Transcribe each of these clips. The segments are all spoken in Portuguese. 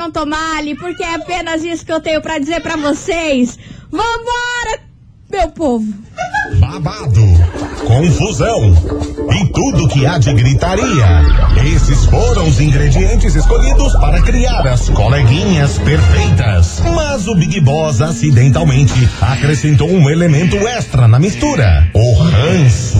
não tomar-lhe, porque é apenas isso que eu tenho pra dizer pra vocês. Vambora, meu povo. babado, confusão e tudo que há de gritaria. Esses foram os ingredientes escolhidos para criar as coleguinhas perfeitas. Mas o Big Boss acidentalmente acrescentou um elemento extra na mistura: o ranço.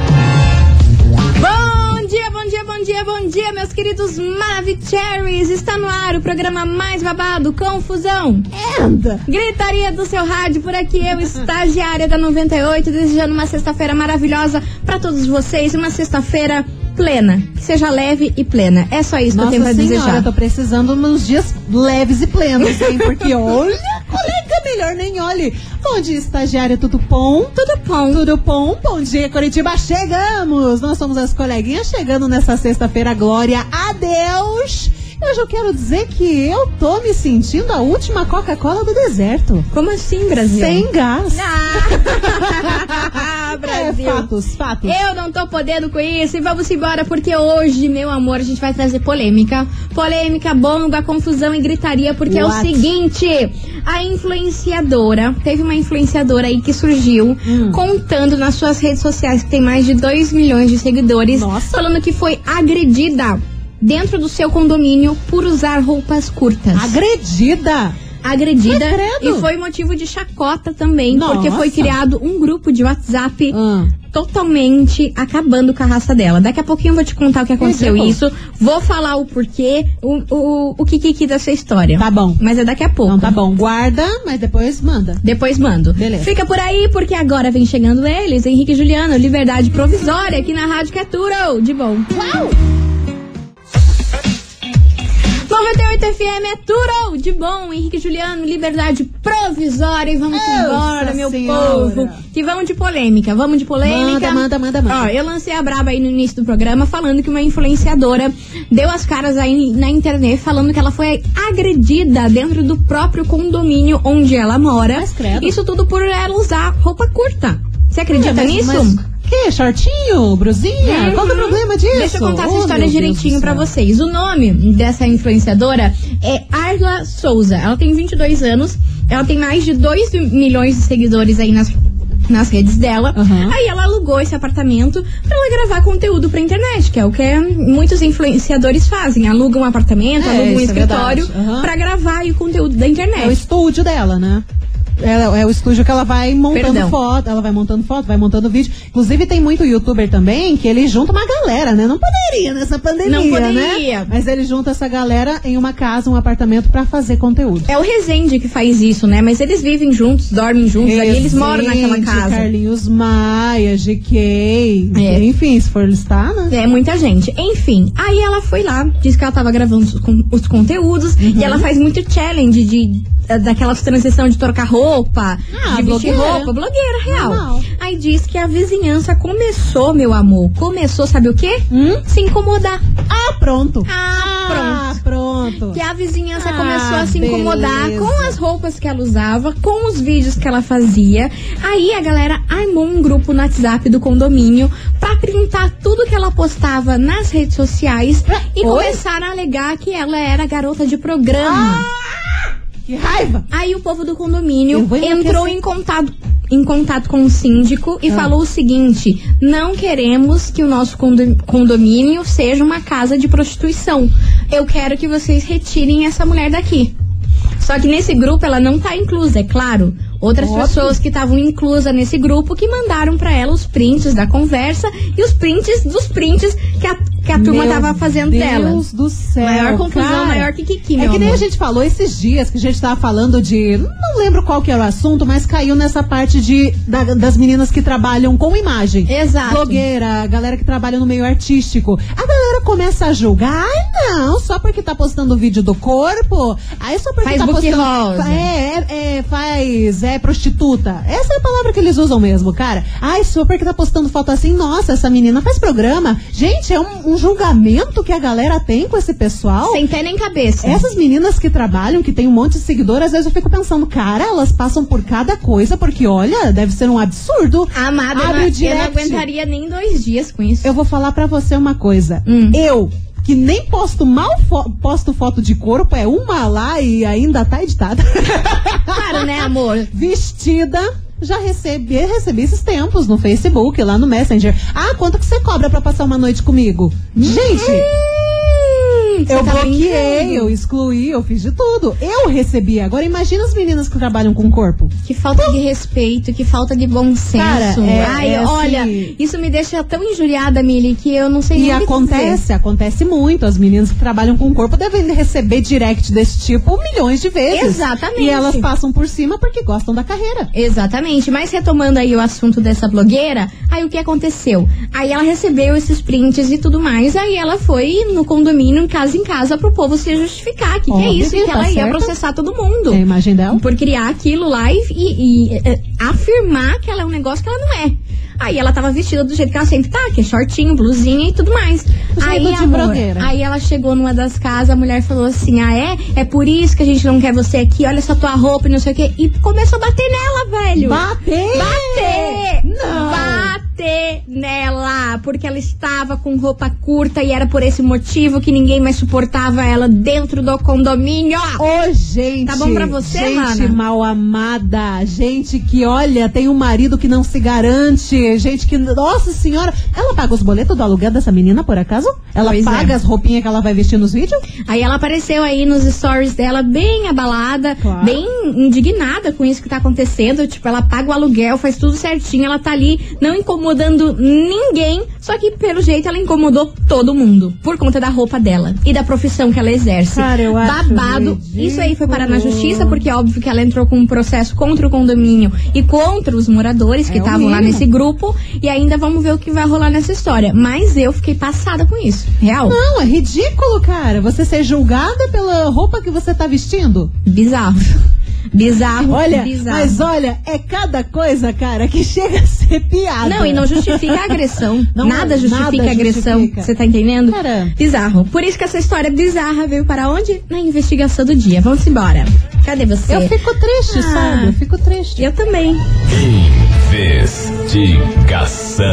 Bom dia, bom dia, meus queridos Maravicheries. Está no ar o programa mais babado, Confusão. Anda! Gritaria do seu rádio, por aqui eu, estagiária da 98, desejando uma sexta-feira maravilhosa pra todos vocês, uma sexta-feira plena, que seja leve e plena. É só isso que eu tenho pra Nossa senhora, desejar. eu tô precisando uns dias leves e plenos, hein? Porque olha, colega, melhor nem olhe. Bom dia, estagiária, tudo bom? Tudo bom. Tudo bom? Bom dia, Curitiba, chegamos! Nós somos as coleguinhas chegando nessa sexta-feira, glória a Deus! Hoje eu quero dizer que eu tô me sentindo a última Coca-Cola do deserto. Como assim, Brasil? Sem gás. Ah, Brasil. fatos, fatos. Eu não tô podendo com isso e vamos embora porque hoje, meu amor, a gente vai trazer polêmica. Polêmica, bomba, confusão e gritaria porque é o What? seguinte, a influenciadora, teve uma influenciadora aí que surgiu Hum. contando nas suas redes sociais que tem mais de 2 milhões de seguidores, Nossa. falando que foi agredida dentro do seu condomínio por usar roupas curtas Agredida! Agredida e foi motivo de chacota também, Nossa. porque foi criado um grupo de WhatsApp Ah. totalmente acabando com a raça dela. Daqui a pouquinho eu vou te contar o que aconteceu isso, vou falar o porquê, o, o, o que dessa história. Tá bom. Mas é daqui a pouco. Tá bom, guarda, mas depois manda. Depois mando. Beleza. Fica por aí, porque agora vem chegando eles, Henrique e Juliano, Liberdade Provisória, aqui na Rádio que tudo de bom. Uau! 98 FM é tudo de bom, Henrique Juliano, Liberdade Provisória. E vamos Nossa embora, meu Senhora. povo. Que vamos de polêmica, vamos de polêmica. Manda, manda, manda, manda. Ó, eu lancei a braba aí no início do programa falando que uma influenciadora deu as caras aí na internet falando que ela foi agredida dentro do próprio condomínio onde ela mora. Isso tudo por ela usar roupa curta. Você acredita mas- nisso? mas Que? Shortinho? Brusinha? Uhum. Qual que é o problema disso? Deixa eu contar essa Oh, história meu Deus direitinho céu. vocês. O nome dessa influenciadora é Arla Souza. Ela tem 22 anos. Ela tem mais de 2 milhões de seguidores aí nas nas redes dela. Uhum. Aí ela alugou esse apartamento pra ela gravar conteúdo pra internet, que é o que muitos influenciadores fazem. Alugam um apartamento, É, alugam um é escritório verdade. Uhum. pra gravar aí o conteúdo da internet. É o estúdio dela, né? É, é o estúdio que ela vai montando Perdão. foto, ela vai montando foto, vai montando vídeo. Inclusive tem muito youtuber também que ele junta uma galera, né? Não poderia nessa pandemia, Não poderia. né? Mas ele junta essa galera em uma casa, um apartamento pra fazer conteúdo. É o Resende que faz isso, né? Mas eles vivem juntos, dormem juntos, aí eles moram naquela casa. Carlinhos Maia, GK, É. enfim, se for listar, né? É, muita gente. Enfim, aí ela foi lá, disse que ela tava gravando os, os conteúdos Uhum. e ela faz muito challenge de eh, daquelas transição de trocar roupa, Ah, de blogueira. roupa, blogueira real. Normal. Aí diz que a vizinhança começou, meu amor, começou, sabe o quê? Hum? Se incomodar. Ah, pronto. Ah, Ah, pronto. Que a vizinhança Ah, começou a se incomodar beleza. com as roupas que ela usava, com os vídeos que ela fazia. Aí a galera armou um grupo no WhatsApp do condomínio pra printar tudo que ela postava nas redes sociais e Oi? começaram a alegar que ela era garota de programa. Que raiva. Aí o povo do condomínio entrou em contato, em contato com o síndico e Ah. falou o seguinte: não queremos que o nosso condo- condomínio seja uma casa de prostituição. Eu quero que vocês retirem essa mulher daqui. Só que nesse grupo ela não tá inclusa, é claro. Outras pessoas que estavam inclusas nesse grupo que mandaram pra ela os prints da conversa e os prints dos prints que a, que a turma Meu tava fazendo Deus dela. do céu. Maior confusão, cara. maior que Kiki, É que nem amor. a gente falou esses dias que a gente tava falando de. Não lembro qual que era o assunto, mas caiu nessa parte de, da- das meninas que trabalham com imagem. Exato. Blogueira, galera que trabalha no meio artístico. A galera começa a julgar. Ai, não, só porque tá postando vídeo do corpo. Aí só porque Faz tá postando. rosa. É, é, é, faz. É prostituta. Essa é a palavra que eles usam mesmo, cara. Ai, só porque tá postando foto assim. Nossa, essa menina faz programa. Gente, é um, um julgamento que a galera tem com esse pessoal. Sem pé nem cabeça. Essas meninas que trabalham, que tem um monte de seguidores, às vezes eu fico pensando, cara, elas passam por cada coisa, porque olha, deve ser um absurdo. Amada, eu Abre não, o eu não aguentaria nem dois dias com isso. Eu vou falar pra você uma coisa. Hum. Eu, que nem posto mal fo- posto foto de corpo, é uma lá e ainda tá editada. Claro, né, amor? Vestida. Já recebi, recebi esses tempos no Facebook, lá no Messenger. Ah, quanto que você cobra pra passar uma noite comigo? Gente, Você eu tá bloqueei, brincando. eu excluí, eu fiz de tudo. Eu recebi. Agora imagina as meninas que trabalham com corpo. Que falta de respeito, que falta de bom senso. Cara, é- Ai, é assim- olha, isso me deixa tão injuriada, Mili, que eu não sei E nem o que dizer. acontece, acontece muito. As meninas que trabalham com corpo devem receber direct desse tipo milhões de vezes. Exatamente. E elas passam por cima porque gostam da carreira. Exatamente, mas retomando aí o assunto dessa blogueira, aí o que aconteceu? Aí ela recebeu esses prints e tudo mais, aí ela foi no condomínio, em casa em casa, pro povo se justificar. Que, que é isso? que E que tá ela ia processar todo mundo. É a imagem dela? Por criar aquilo lá e, e- e, eh, afirmar que ela é um negócio que ela não é. Aí ela tava vestida do jeito que ela sempre tá, que é shortinho, blusinha e tudo mais. Aí, de amor, aí ela chegou numa das casas, a mulher falou assim: Ah, é? É por isso que a gente não quer você aqui, olha essa tua roupa e não sei o quê. E começou a bater nela, velho. Bater! Bater! Não! Bater nela! Porque ela estava com roupa curta e era por esse motivo que ninguém mais suportava ela dentro do condomínio. Ô, gente! Tá bom pra você, Gente mana? mal amada. Gente que, olha, tem um marido que não se garante. Gente que, nossa senhora. Ela paga os boletos do aluguel dessa menina, por acaso? Ela Pois paga é. as roupinhas que ela vai vestir nos vídeos? Aí ela apareceu aí nos stories dela bem abalada, Claro. bem indignada com isso que tá acontecendo. Tipo, ela paga o aluguel, faz tudo certinho, ela tá ali não incomodando ninguém, só que pelo jeito ela incomodou todo mundo por conta da roupa dela e da profissão que ela exerce. Cara, eu acho Babado. Isso aí foi parar na justiça porque é óbvio que ela entrou com um processo contra o condomínio e contra os moradores que É estavam lá mínimo. nesse grupo e ainda vamos ver o que vai rolar nessa história. Mas eu fiquei passada com isso. Real. Não, é ridículo, cara. Você ser julgada pela roupa que você tá vestindo. Bizarro. Bizarro. Olha, bizarro. mas olha, é cada coisa, cara, que chega a ser piada. Não, e não justifica a agressão. Não, nada justifica nada a agressão. Você tá entendendo? Cara. Bizarro. Por isso que essa história bizarra veio para onde? Na investigação do dia. Vamos embora. Cadê você? Eu fico triste, Ah. sabe? Eu fico triste. Eu também. Investigação.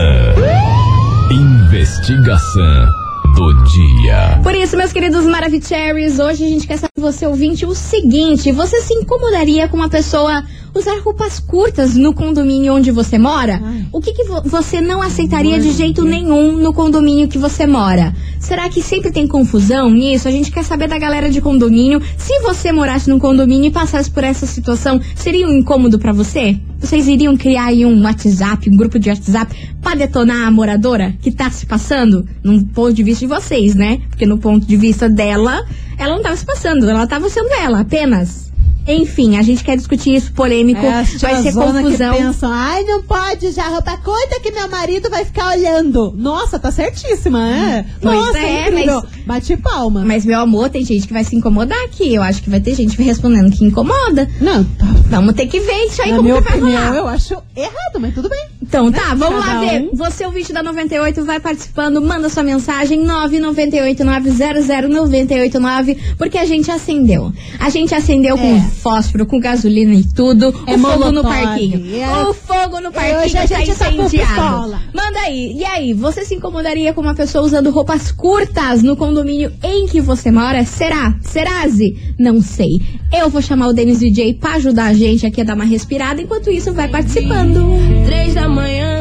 Investigação do dia. Por isso, meus queridos Maravicheries, hoje a gente quer saber você, ouvinte, o seguinte: você se incomodaria com uma pessoa usar roupas curtas no condomínio onde você mora? Ai. O que, que vo- você não aceitaria de jeito nenhum no condomínio que você mora? Será que sempre tem confusão nisso? A gente quer saber da galera de condomínio. Se você morasse num condomínio e passasse por essa situação, seria um incômodo pra você? Vocês iriam criar aí um WhatsApp, um grupo de WhatsApp pra detonar a moradora que tá se passando? Num ponto de vista de vocês, né? Porque no ponto de vista dela, ela não tava se passando, ela tava sendo ela, apenas. Enfim, a gente quer discutir isso polêmico, É, vai ser confusão. que pensam, ai, não pode usar roupa curta que meu marido vai ficar olhando. Nossa, tá certíssima, é? Pois Nossa, é, incrível. mas- Bate palma. Mas, meu amor, tem gente que vai se incomodar aqui. Eu acho que vai ter gente respondendo que incomoda. Não, tá. Vamos ter que ver isso aí Na como minha que vai opinião, rolar. eu acho errado, mas tudo bem. Então tá, vamos lá Cada ver. um. Você, o vídeo da 98, vai participando, manda sua mensagem 998900989, porque a gente acendeu. A gente acendeu com É. fósforo, com gasolina e tudo. É o fogo no parquinho. É. O fogo no parquinho Hoje a está gente tá incendiado. pistola. Manda aí. E aí, você se incomodaria com uma pessoa usando roupas curtas no condomínio em que você mora? Será? Serase? Não sei. Eu vou chamar o Denis DJ pra ajudar a gente aqui a dar uma respirada. Enquanto isso, vai participando. Três da manhã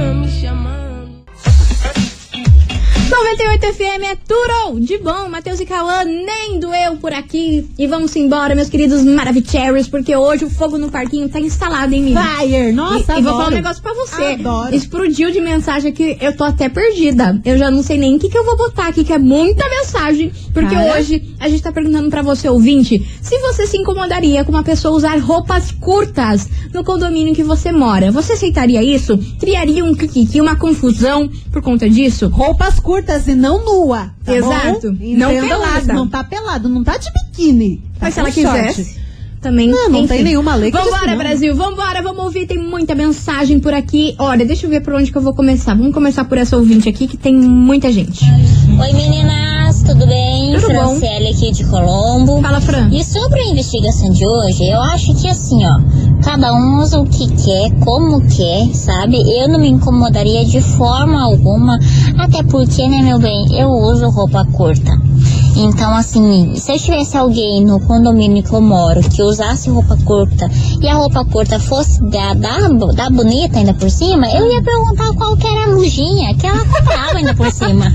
98 FM é tudo de bom. Matheus e Cauã, nem doeu por aqui. E vamos embora, meus queridos Maravicheries, porque hoje o fogo no parquinho tá instalado em mim. Fire! Nossa, E, e vou falar um negócio pra você. Adoro. Explodiu de mensagem aqui, eu tô até perdida. Eu já não sei nem o que, que eu vou botar aqui, que é muita mensagem. Porque Cara. hoje a gente tá perguntando pra você, ouvinte, se você se incomodaria com uma pessoa usar roupas curtas no condomínio em que você mora. Você aceitaria isso? Criaria um kikiki, uma confusão por conta disso? Roupas curtas e não nua. Tá Exato. Bom? Não pelada. isso, Não tá pelado, não tá de biquíni. Tá Mas se ela short. quisesse. Também. Não, não tem nenhuma lei que Vambora, não. Brasil, vambora, vamos ouvir. Tem muita mensagem por aqui. Olha, deixa eu ver por onde que eu vou começar. Vamos começar por essa ouvinte aqui, que tem muita gente. Oi meninas, tudo bem? Tudo bom. Franciele aqui de Colombo. Fala, Fran. E sobre a investigação de hoje, eu acho que assim, ó, cada um usa o que quer, como quer, sabe? Eu não me incomodaria de forma alguma, até porque, né, meu bem, eu uso roupa curta. Então, assim, se eu tivesse alguém no condomínio que eu moro que usasse roupa curta e a roupa curta fosse da, da, da bonita ainda por cima, eu ia perguntar qual que era a luzinha que ela comprava ainda por cima.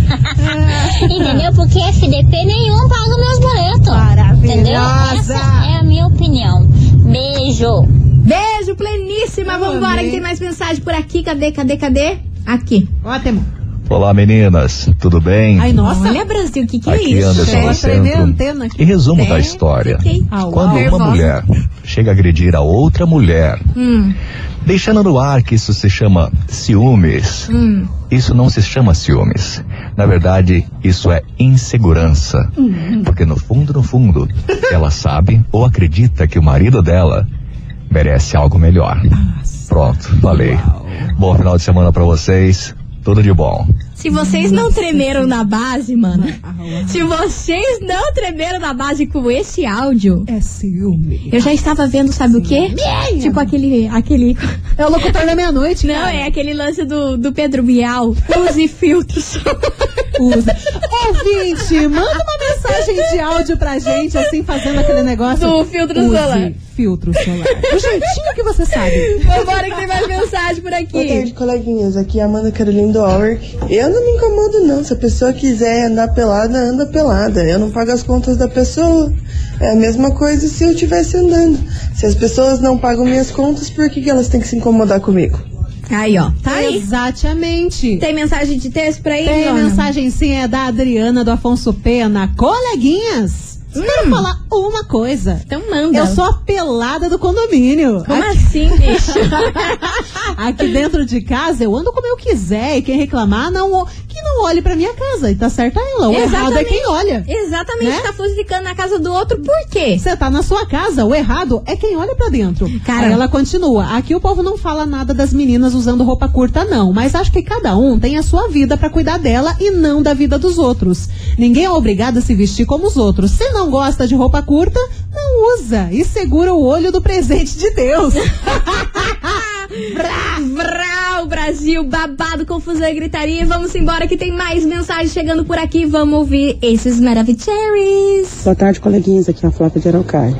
Entendeu? Porque FDP nenhum paga meus boletos. Entendeu? Maravilhosa! Essa é a minha opinião. Beijo. Beijo, pleníssima. Vambora, amei. que tem mais mensagem por aqui. Cadê, cadê, cadê? Aqui. Ótimo. Olá meninas, tudo bem? Ai, nossa. Olha, Brasil, o que, que é Aqui isso? Anderson a Centro. antena aqui. Em resumo É, da história, fiquei Ah, quando uma mulher chega a agredir a outra mulher, Hum, deixando no ar que isso se chama ciúmes, hum. isso não se chama ciúmes. Na verdade, isso é insegurança. Porque no fundo, no fundo, ela sabe ou acredita que o marido dela merece algo melhor. Pronto, falei. Bom final de semana pra vocês. Tudo de bom. Se vocês não tremeram na base, mano. Se vocês não tremeram na base com esse áudio, É ciúme. eu já estava vendo, sabe o quê? Tipo aquele. aquele É o locutor da meia-noite, não, cara. é aquele lance do, do Pedro Bial. Use filtros. Usa. Ouvinte, manda uma mensagem de áudio pra gente, assim, fazendo aquele negócio. Do filtro Use solar. filtro solar. Do jeitinho que você sabe. Vambora que tem mais mensagem por Boa aqui. tarde, coleguinhas. Aqui é a Amanda Carolina do Hour. Eu não me incomodo, não. Se a pessoa quiser andar pelada, anda pelada. Eu não pago as contas da pessoa. É a mesma coisa se eu estivesse andando. Se as pessoas não pagam minhas contas, por que, que elas têm que se incomodar comigo? Aí, ó. Tá aí. Exatamente. Tem mensagem de texto pra aí, Tem Dona? mensagem sim, é da Adriana do Afonso Pena. Coleguinhas, quero falar uma coisa. Então manda. Eu sou a pelada do condomínio. Como Aqui, assim, bicho? aqui dentro de casa eu ando como eu quiser e quem reclamar não que não olhe pra minha casa. E tá certa ela. O errado é quem olha. Exatamente, Né? tá fusicando na casa do outro, por quê? Você tá na sua casa, o errado é quem olha pra dentro. Cara. Aí ela continua. Aqui o povo não fala nada das meninas usando roupa curta, não. Mas acho que cada um tem a sua vida pra cuidar dela e não da vida dos outros. Ninguém é obrigado a se vestir como os outros. Se não gosta de roupa curta, não usa. E segura o olho do presente de Deus. Vrau, Brasil, babado, confusão e gritaria. Vamos embora que tem mais mensagens chegando por aqui. Vamos ouvir esses Maravicheries. Boa tarde, coleguinhas. Aqui é a Flávia de Araucária.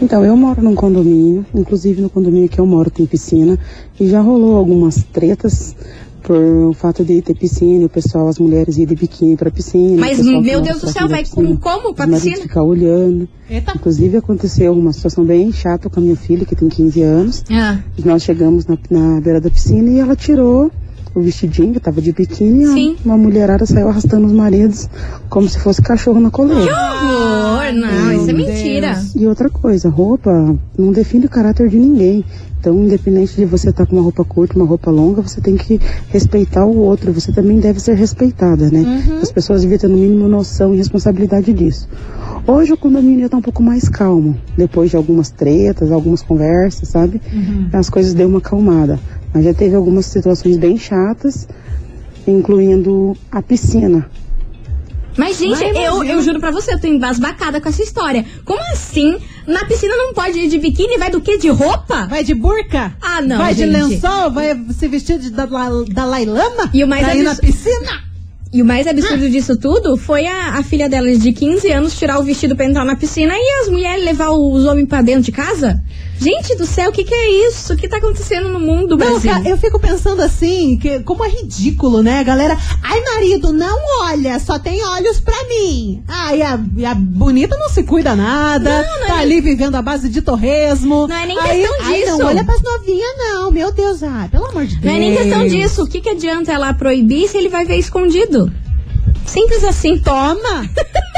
Então, eu moro num condomínio, inclusive no condomínio que eu moro tem piscina, e já rolou algumas tretas por o fato de ter piscina, o pessoal, as mulheres irem de biquíni pra piscina. Mas, meu Deus do céu, vai piscina, com- como pra piscina? ficar olhando. Eita. Inclusive, aconteceu uma situação bem chata com a minha filha, que tem 15 anos. Ah, Nós chegamos na, na beira da piscina e ela tirou o vestidinho, que tava de biquíni, Sim. uma mulherada saiu arrastando os maridos como se fosse cachorro na coleira. horror, não, isso é mentira. E outra coisa, roupa não define o caráter de ninguém. Então, independente de você estar com uma roupa curta, uma roupa longa, você tem que respeitar o outro. Você também deve ser respeitada, né? As pessoas deviam ter no mínimo noção e responsabilidade disso. Hoje o condomínio está um pouco mais calmo, depois de algumas tretas, algumas conversas, sabe? As coisas deu uma acalmada. Mas já teve algumas situações bem chatas, incluindo a piscina. Mas, gente, Ai, eu, eu juro pra você, eu tô embasbacada com essa história. Como assim? Na piscina não pode ir de biquíni? Vai do quê? De roupa? Vai de burca? Ah, não, Vai de gente. lençol? Vai se vestir de Dalai, Lama? E o mais pra ir na absurdo- piscina? E o mais absurdo disso tudo foi a, a filha delas de 15 anos tirar o vestido pra entrar na piscina e as mulheres levar os homens pra dentro de casa? Gente do céu, o que, que é isso? O que tá acontecendo no mundo, Brasil? eu fico pensando assim, que como é ridículo, né, galera? Ai, marido, não olha, só tem olhos pra mim. Ah, e a, a bonita não se cuida nada, Não, não é tá nem- ali vivendo à base de torresmo. Não é nem questão ai, disso. não olha pras novinhas, não, meu Deus, ah, pelo amor de Deus. Não é nem questão disso. O que, que adianta ela proibir se ele vai ver escondido? Simples assim. Toma!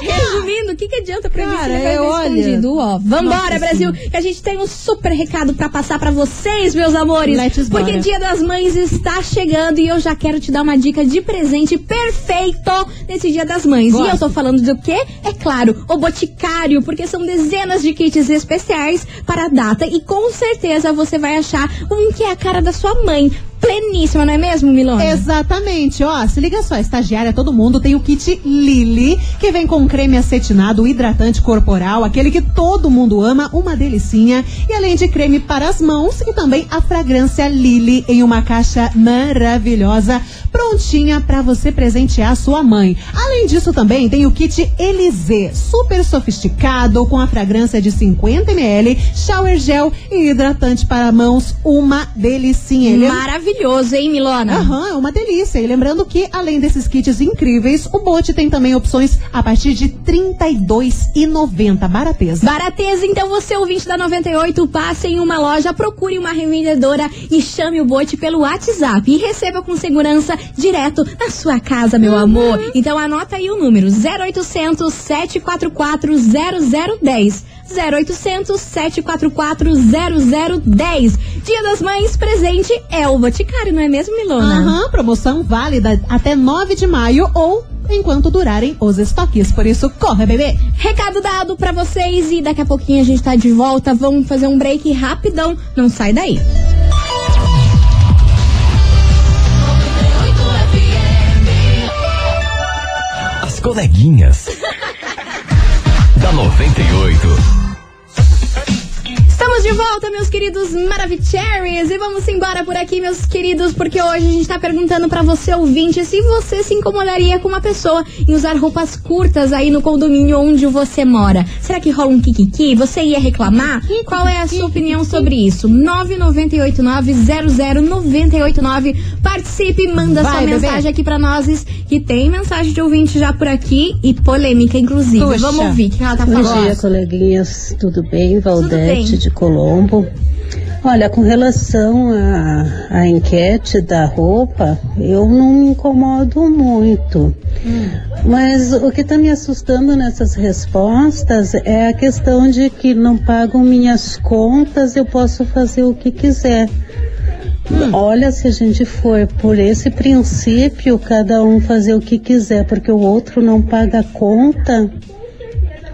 Resumindo, o que, que adianta se Cara, ele vai ver olha. escondido? Ó, vambora, Nossa Brasil, que a gente tem um super recado pra passar pra vocês, meus amores. Let's porque bora. Dia das Mães está chegando e eu já quero te dar uma dica de presente perfeito nesse Dia das Mães. E Gosto. eu tô falando do quê? É claro, o Boticário, porque são dezenas de kits especiais para a data e com certeza você vai achar um que é a cara da sua mãe. Pleníssima, não é mesmo, Milona? Exatamente, ó, se liga só, estagiária, todo mundo tem o kit Lily, que vem com creme acetinado, hidratante corporal, aquele que todo mundo ama, uma delicinha, e além de creme para as mãos e também a fragrância Lily em uma caixa maravilhosa, prontinha para você presentear sua mãe. Além disso também tem o kit Elise, super sofisticado, com a fragrância de 50 ml, shower gel e hidratante para mãos, uma delicinha. Maravilhoso, hein, Milona? Aham, é uma delícia. E lembrando que, além desses kits incríveis, o Bote tem também opções a partir de R$ 32,90. Barateza. Barateza, então você ouvinte da 98, passe em uma loja, procure uma revendedora e chame o Bote pelo WhatsApp e receba com segurança direto na sua casa, meu amor. Então anota aí o número 0800 744 0010. 0800 744 0010. Dia das Mães, presente é o Boticário, não é mesmo, Milona? Aham, promoção válida até 9 de maio ou enquanto durarem os estoques. Por isso, corre, bebê. Recado dado pra vocês e daqui a pouquinho a gente tá de volta. Vamos fazer um break rapidão. Não sai daí. As coleguinhas. da 98. De volta, meus queridos Maravicheries, e vamos embora por aqui, meus queridos, porque hoje a gente tá perguntando pra você, ouvinte, se você se incomodaria com uma pessoa em usar roupas curtas aí no condomínio onde você mora. Será que rola um kikiki? Você ia reclamar? Qual é a sua opinião sobre isso? 998900989. Participe, manda Vai, sua bebê. mensagem aqui pra nós, que tem mensagem de ouvinte já por aqui e polêmica, inclusive. Puxa. Vamos ouvir o que ela tá Bom falando. dia, coleguinhas. Tudo bem? Valdete bem. de Colombo. Olha, com relação à à enquete da roupa, eu não me incomodo muito. Mas o que está me assustando nessas respostas é a questão de que não pagam minhas contas, eu posso fazer o que quiser. Olha, se a gente for por esse princípio, cada um fazer o que quiser, porque o outro não paga a conta,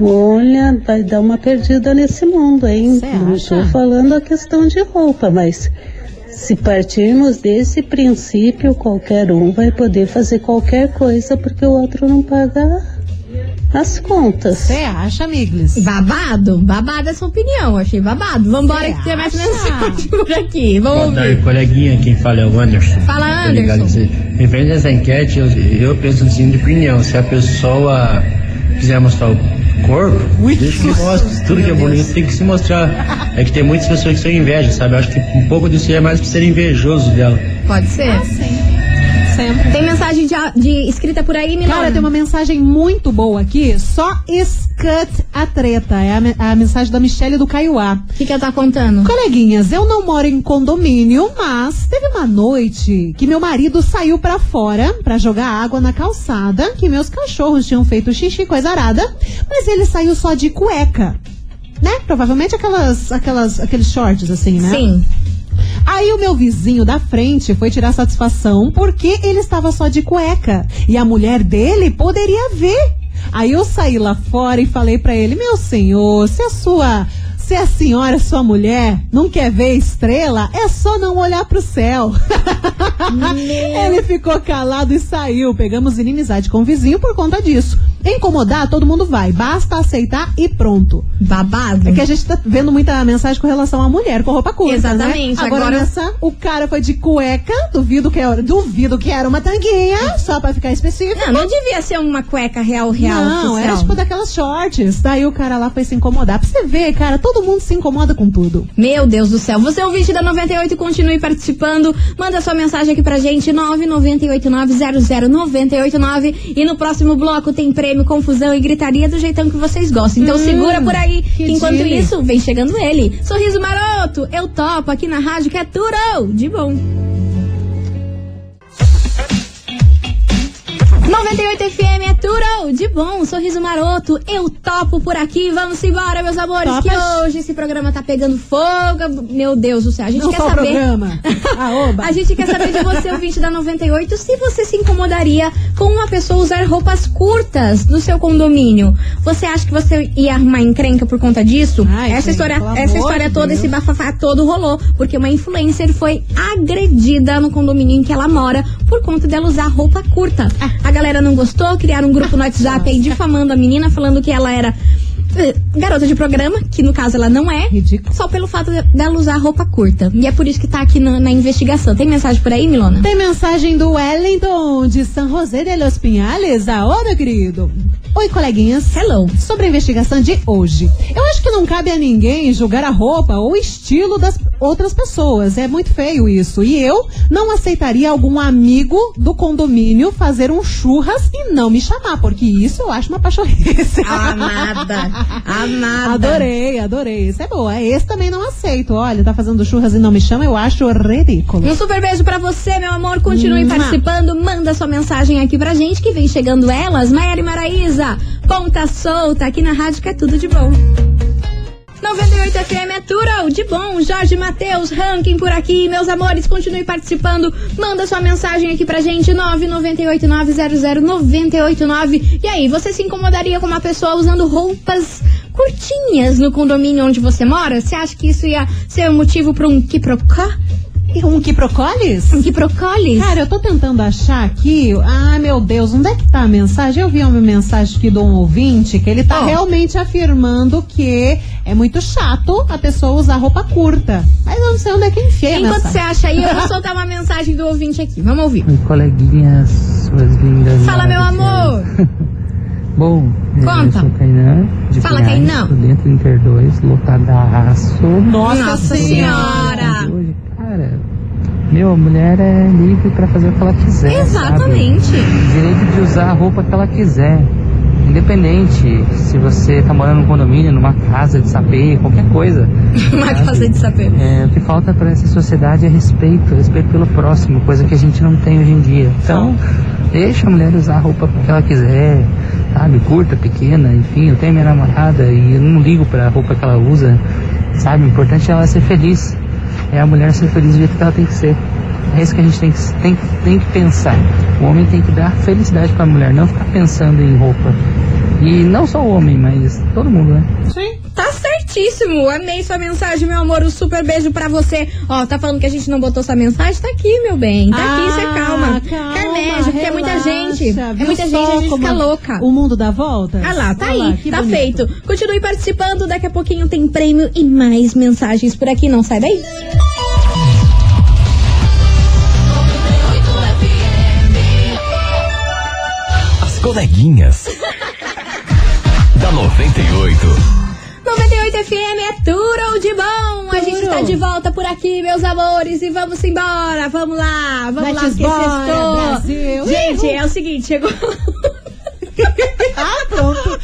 olha, vai dar uma perdida nesse mundo, hein? Cê Não acha? estou falando a questão de roupa, mas se partirmos desse princípio, qualquer um vai poder fazer qualquer coisa porque o outro não paga as contas. Você acha, Miglis? Babado? Babado essa opinião, achei babado. Vambora Cê que tem mais mensagem por aqui. Vamos Boa tarde, coleguinha. Quem fala é o Anderson. Fala, Anderson. em você. Referente a essa enquete, eu, eu penso assim de opinião. Se a pessoa quiser mostrar o corpo, deixa que mostre. Tudo que é bonito tem que se mostrar. É que tem muitas pessoas que são inveja, sabe? Eu acho que um pouco disso aí é mais pra ser invejoso dela. Pode ser? Sempre. Tem mensagem de, de escrita por aí, Milona? Cara, tem uma mensagem muito boa aqui, só escut a treta. É a, a mensagem da Michelle do Caiuá. O que, que ela tá contando? Coleguinhas, eu não moro em condomínio, mas teve uma noite que meu marido saiu pra fora pra jogar água na calçada, que meus cachorros tinham feito xixi coisa arada, mas ele saiu só de cueca. Né? Provavelmente aquelas, aquelas, aqueles shorts assim, né? Sim. Aí o meu vizinho da frente foi tirar satisfação porque ele estava só de cueca e a mulher dele poderia ver. Aí eu saí lá fora e falei pra ele: "Meu senhor, se a sua se a senhora, sua mulher, não quer ver estrela, é só não olhar pro céu. Ele ficou calado e saiu. Pegamos inimizade com o vizinho por conta disso. Incomodar, todo mundo vai. Basta aceitar e pronto. Babado. É que a gente tá vendo muita mensagem com relação à mulher com roupa curta. Exatamente, Né? Agora, agora- nessa, o cara foi de cueca, duvido que era, duvido que era uma tanguinha, só pra ficar específico. Não, não devia ser uma cueca real, real. Não, era oficial. tipo daquelas shorts. Daí o cara lá foi se incomodar. Pra você ver, cara, todo mundo se incomoda com tudo. Meu Deus do céu. Você é ouvinte da 98, continue participando. Manda sua mensagem aqui pra gente, 998900989. E no próximo bloco tem prêmio, confusão e gritaria do jeitão que vocês gostam. Então Hum, segura por aí. que Enquanto isso, vem chegando ele. Sorriso maroto, eu topo aqui na rádio que é Turou. De bom. 98 FM é Turou, de bom, sorriso maroto, eu topo por aqui, vamos embora, meus amores, Topas? que hoje esse programa tá pegando fogo, meu Deus do céu, a gente Não quer saber... programa. Ah, oba. A gente quer saber de você, ouvinte da 98, se você se incomodaria com uma pessoa usar roupas curtas no seu condomínio. Você acha que você ia arrumar encrenca por conta disso? Ai, essa gente, história, essa história de toda, Deus. esse bafafá todo rolou, porque uma influencer foi agredida no condomínio em que ela mora por conta dela usar roupa curta. A galera não gostou, criaram um grupo no WhatsApp aí difamando a menina, falando que ela era eh, garota de programa, que no caso ela não é, Ridículo. só pelo fato de- dela usar roupa curta. E é por isso que tá aqui na, na investigação. Tem mensagem por aí, Milona? Tem mensagem do Wellington de San José de los Pinhales. Aô, meu querido. Oi, coleguinhas. Hello. Sobre a investigação de hoje. Eu acho que não cabe a ninguém julgar a roupa ou o estilo das outras pessoas. É muito feio isso. E eu não aceitaria algum amigo do condomínio fazer um churras e não me chamar, porque isso eu acho uma pachorrice. Amada. Amada. Adorei, adorei. Isso é boa. Esse também não aceito. Olha, tá fazendo churras e não me chama, eu acho ridículo. Um super beijo pra você, meu amor. Continue Mua. participando. Manda sua mensagem aqui pra gente que vem chegando elas. Maiara e Maraísa, ponta solta aqui na rádio que é tudo de bom. 98 FM é Tural, de bom. Jorge Matheus, ranking por aqui. Meus amores, continue participando. Manda sua mensagem aqui pra gente, 998900989. E aí, você se incomodaria com uma pessoa usando roupas curtinhas no condomínio onde você mora? Você acha que isso ia ser motivo pra um quiprocó? Um quiprocolis? Um quiprocolis? Cara, eu tô tentando achar aqui. Ai, meu Deus, onde é que tá a mensagem? Eu vi uma mensagem aqui de um ouvinte que ele tá Oh. realmente afirmando que é muito chato a pessoa usar roupa curta. Mas eu não sei onde é que enfiei a Enquanto você acha aí, eu vou soltar uma mensagem do ouvinte aqui. Vamos ouvir. Oi, coleguinhas, suas lindas. Fala, meu amor. Bom, eh, Conta. eu sou o Kainan, de Fala, Pinhais, Kainan. tô dentro do Inter 2, lotadaço. Nossa, Nossa senhora! Hoje, cara, meu, a mulher é livre pra fazer o que ela quiser, Exatamente. sabe? Direito de usar a roupa que ela quiser. Independente se você tá morando num condomínio, numa casa de sapê, qualquer coisa. Uma sabe? casa de saber. É, o que falta para essa sociedade é respeito, respeito pelo próximo, coisa que a gente não tem hoje em dia. Então, deixa a mulher usar a roupa que ela quiser, sabe? Curta, pequena, enfim. Eu tenho minha namorada e eu não ligo para a roupa que ela usa, sabe? O importante é ela ser feliz. É a mulher ser feliz do jeito que ela tem que ser. É isso que a gente tem que, tem, tem que pensar. O homem tem que dar felicidade para a mulher, não ficar pensando em roupa. E não só o homem, mas todo mundo, né? Sim. Certíssimo. Amei sua mensagem, meu amor. Um super beijo pra você. Ó, tá falando que a gente não botou sua mensagem? Tá aqui, meu bem. Tá aqui, você Ah, calma. calma, Carnejo, porque é muita gente. É muita gente, a gente fica louca. O mundo dá volta? Ah lá, tá Olha aí, lá, que tá bonito. feito. Continue participando, daqui a pouquinho tem prêmio e mais mensagens por aqui, não sai daí? As coleguinhas. da 98. 98 FM é tudo de bom. A gente Tudo. tá de volta por aqui, meus amores, e vamos embora. Vamos lá, vamos lá, Let's porque sextou. Gente, é o seguinte, chegou. Ah, pronto.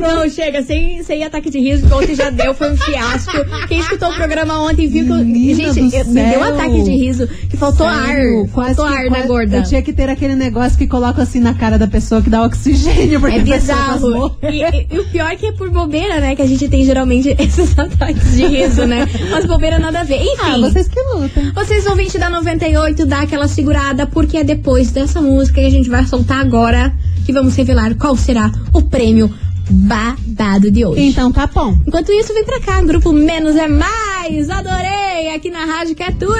Não, chega, sem, sem ataque de riso, que ontem já deu, foi um fiasco. Quem escutou o programa ontem viu que. Menina gente, eu- me deu um ataque de riso, que faltou Sério, ar. Faltou que- ar, né, quase- gorda? Eu tinha que ter aquele negócio que coloca assim na cara da pessoa que dá oxigênio, porque É bizarro. E, e- e o pior é que é por bobeira, né? Que a gente tem geralmente esses ataques de riso, né? Mas bobeira nada a ver. Ah, Enfim. vocês que lutam. Vocês ouvintes da 98, dá aquela segurada, porque é depois dessa música que a gente vai soltar agora que vamos revelar qual será o prêmio babado de hoje. Então tá bom. Enquanto isso, vem pra cá, grupo Menos é Mais. Adorei! Aqui na rádio que é tudo.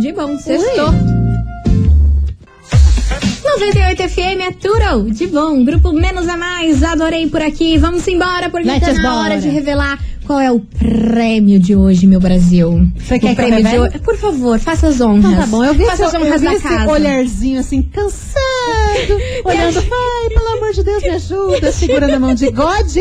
De bom, sextou. 98 FM é tudo de bom. Grupo Menos a Mais, adorei por aqui. Vamos embora, porque Let's tá na bora. hora de revelar qual é o prêmio de hoje, meu Brasil. Você o quer que eu prêmio de hoje. Por favor, faça as honras. Então tá bom, eu vi, faça as eu honras vi da esse casa. olharzinho assim, cansado, olhando, ai, pelo amor de Deus, me ajuda, segurando a mão de God.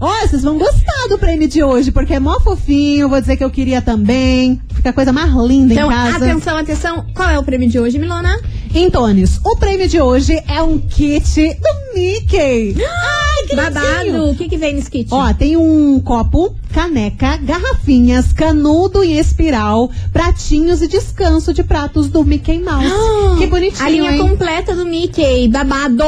Ó, vocês vão gostar do prêmio de hoje, porque é mó fofinho, vou dizer que eu queria também. Fica a coisa mais linda Então, em casa. atenção, atenção. Qual é o prêmio de hoje, Milona? Entones, o prêmio de hoje é um kit do Mickey. Ai, que Babado. O que, que vem nesse kit? Ó, tem um copo, caneca, garrafinhas, canudo em espiral, pratinhos e descanso de pratos do Mickey Mouse. Ah, que bonitinho, A linha hein? completa do Mickey, babado.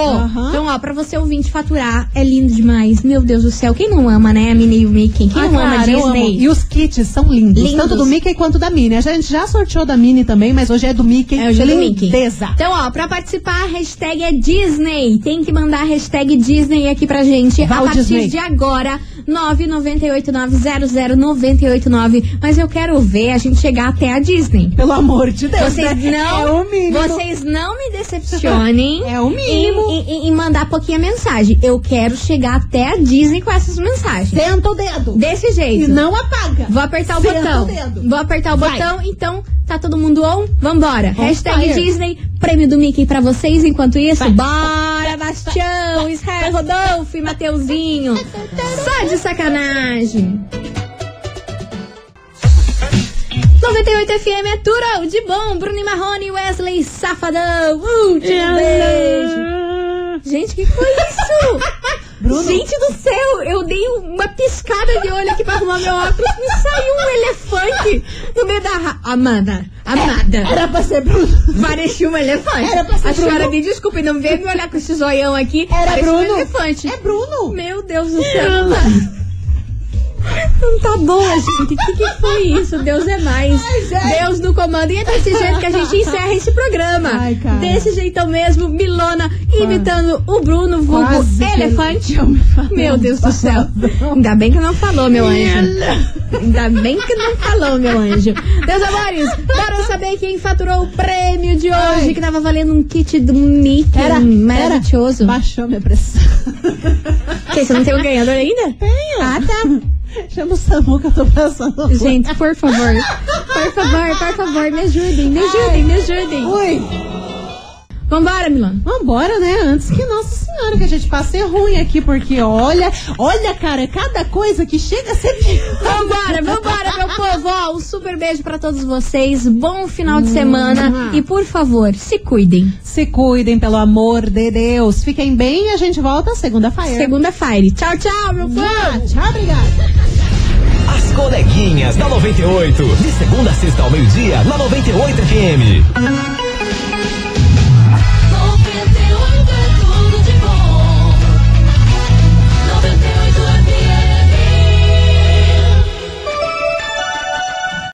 Então, ó, pra você ouvinte faturar, é lindo demais. Meu Deus do céu, quem não ama, né, a Minnie e o Mickey? Quem Ah, não ama claro, amo. Disney? E os kits são lindos, Lindos. tanto do Mickey quanto da Minnie. A gente já sorteou da Minnie também, mas hoje é do Mickey. É o dia do Mickey. Então, ó, pra participar, a hashtag é Disney. Tem que mandar a hashtag Disney aqui pra gente Val a partir Disney. de agora. 998900989. Mas eu quero ver a gente chegar até a Disney. Pelo amor de Deus. Vocês né? não, É o mínimo. vocês não me decepcionem. É o mínimo. Em, em- em mandar pouquinha mensagem. Eu quero chegar até a Disney com essas mensagens. Senta o dedo. Desse jeito. E não apaga. Vou apertar o Senta botão. o dedo. Vou apertar o Vai. botão, então tá todo mundo on? Vambora. On Hashtag fire. Disney, prêmio do Mickey pra vocês. Enquanto isso, bora, Bastião, Israel Rodolfo e Mateuzinho. Só de sacanagem. 98 FM é Turão, de bom. Bruno e Marrone, Wesley Safadão. Último beijo. Gente, que foi isso? Gente do céu, eu dei uma piscada de olho aqui pra arrumar meu óculos e saiu um elefante no meio da. Amanda, Amada. Era pra ser Bruno. Parecia um elefante. Era pra ser A senhora Bruno. me desculpe, não veio me olhar com esse zoião aqui. Era Parecia Bruno. Um elefante. É Bruno. Meu Deus do céu. Não tá bom, gente. O que, que foi isso? Deus é mais. Deus no comando. E é desse jeito que a gente encerra esse programa. Ai. Desse jeitão mesmo, Milona imitando o Bruno, vulgo Quase elefante. Meu Deus do céu. Ainda bem que não falou, meu anjo. Ainda bem que não falou, meu anjo. Meus amores, bora saber quem faturou o prêmio de hoje, Ai. que tava valendo um kit do Mickey. Era, maravilhoso. Baixou minha pressão. Que, você não tem o ganhador ainda? Tenho. Ah, tá. Chama o Samu que eu tô passando. Gente, por favor. Por favor, por favor, me ajudem, me ajudem, me ajudem. Oi. Vambora, Milano. Vambora, né? Antes que Nossa Senhora, que a gente passe ruim aqui, porque olha, olha, cara, cada coisa que chega a ser. Vambora, vambora, meu povo. Ó, um super beijo pra todos vocês. Bom final de semana. E por favor, se cuidem. Se cuidem, pelo amor de Deus. Fiquem bem e a gente volta segunda-feira. Segunda-feira. Tchau, tchau, meu povo. Ah, tchau, obrigada. As coleguinhas da 98. De segunda a sexta ao meio-dia, na 98 FM.